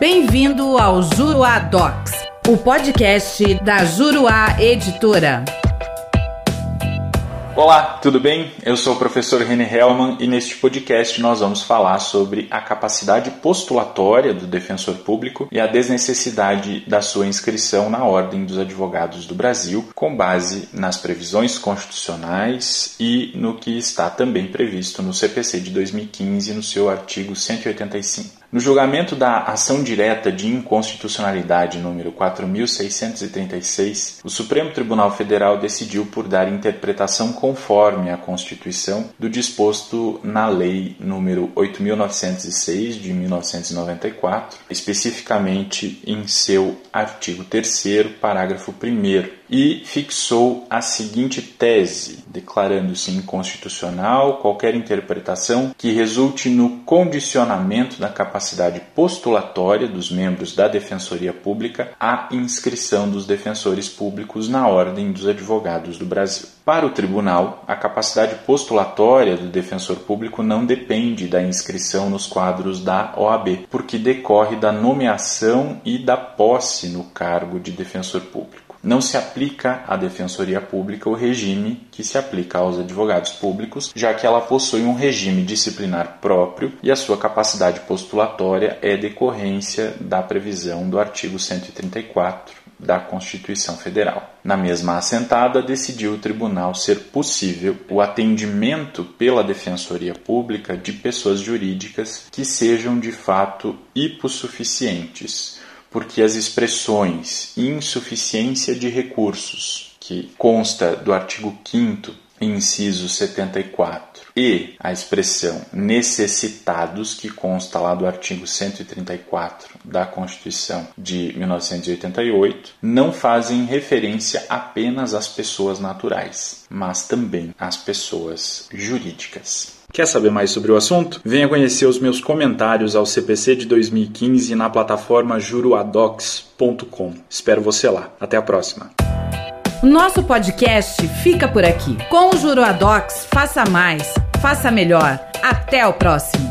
Bem-vindo ao Juruá Docs, o podcast da Juruá Editora. Olá, tudo bem? Eu sou o professor René Hellman e neste podcast nós vamos falar sobre a capacidade postulatória do defensor público e a desnecessidade da sua inscrição na Ordem dos Advogados do Brasil, com base nas previsões constitucionais e no que está também previsto no CPC de 2015, no seu artigo 185. No julgamento da ação direta de inconstitucionalidade número 4636, o Supremo Tribunal Federal decidiu por dar interpretação conforme a Constituição do disposto na Lei número 8906 de 1994, especificamente em seu artigo 3 parágrafo 1 e fixou a seguinte tese, declarando-se inconstitucional qualquer interpretação que resulte no condicionamento da capacidade postulatória dos membros da Defensoria Pública à inscrição dos defensores públicos na Ordem dos Advogados do Brasil. Para o tribunal, a capacidade postulatória do defensor público não depende da inscrição nos quadros da OAB, porque decorre da nomeação e da posse no cargo de defensor público não se aplica à Defensoria Pública o regime que se aplica aos advogados públicos, já que ela possui um regime disciplinar próprio e a sua capacidade postulatória é decorrência da previsão do artigo 134 da Constituição Federal. Na mesma assentada, decidiu o tribunal ser possível o atendimento pela Defensoria Pública de pessoas jurídicas que sejam de fato hipossuficientes porque as expressões insuficiência de recursos, que consta do artigo 5 inciso 74, e a expressão necessitados, que consta lá do artigo 134 da Constituição de 1988, não fazem referência apenas às pessoas naturais, mas também às pessoas jurídicas. Quer saber mais sobre o assunto? Venha conhecer os meus comentários ao CPC de 2015 na plataforma juruadocs.com. Espero você lá. Até a próxima. Nosso podcast fica por aqui. Com o Juruadocs, faça mais, faça melhor. Até o próximo.